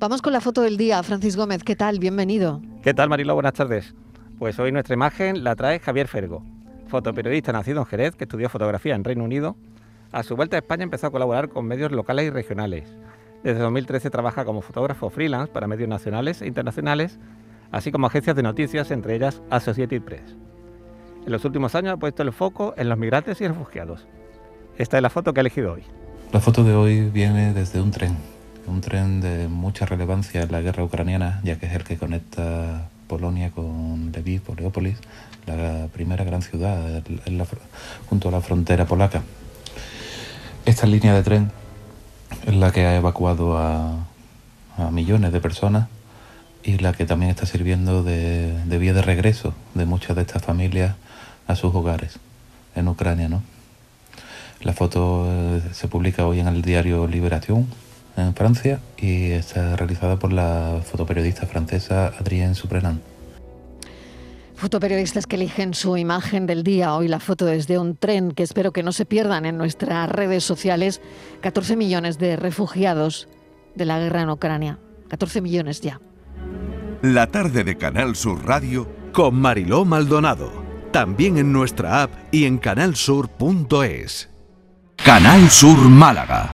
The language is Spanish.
Vamos con la foto del día. Francis Gómez, ¿qué tal? Bienvenido. ¿Qué tal, Marilo? Buenas tardes. Pues hoy nuestra imagen la trae Javier Fergo, fotoperiodista nacido en Jerez, que estudió fotografía en Reino Unido. A su vuelta a España empezó a colaborar con medios locales y regionales. Desde 2013 trabaja como fotógrafo freelance para medios nacionales e internacionales, así como agencias de noticias, entre ellas Associated Press. En los últimos años ha puesto el foco en los migrantes y refugiados. Esta es la foto que ha elegido hoy. La foto de hoy viene desde un tren un tren de mucha relevancia en la guerra ucraniana, ya que es el que conecta Polonia con Lviv Leópolis, la primera gran ciudad junto a la frontera polaca. Esta línea de tren es la que ha evacuado a, millones de personas y la que también está sirviendo de, de, vía de regreso de muchas de estas familias a sus hogares en Ucrania. ¿no? La foto eh, se publica hoy en el diario Liberación en Francia y está realizada por la fotoperiodista francesa Adrienne Suprenan. Fotoperiodistas que eligen su imagen del día. Hoy la foto desde un tren que espero que no se pierdan en nuestras redes sociales. 14 millones de refugiados de la guerra en Ucrania. 14 millones ya. La tarde de Canal Sur Radio con Mariló Maldonado. También en nuestra app y en canalsur.es. Canal Sur Málaga.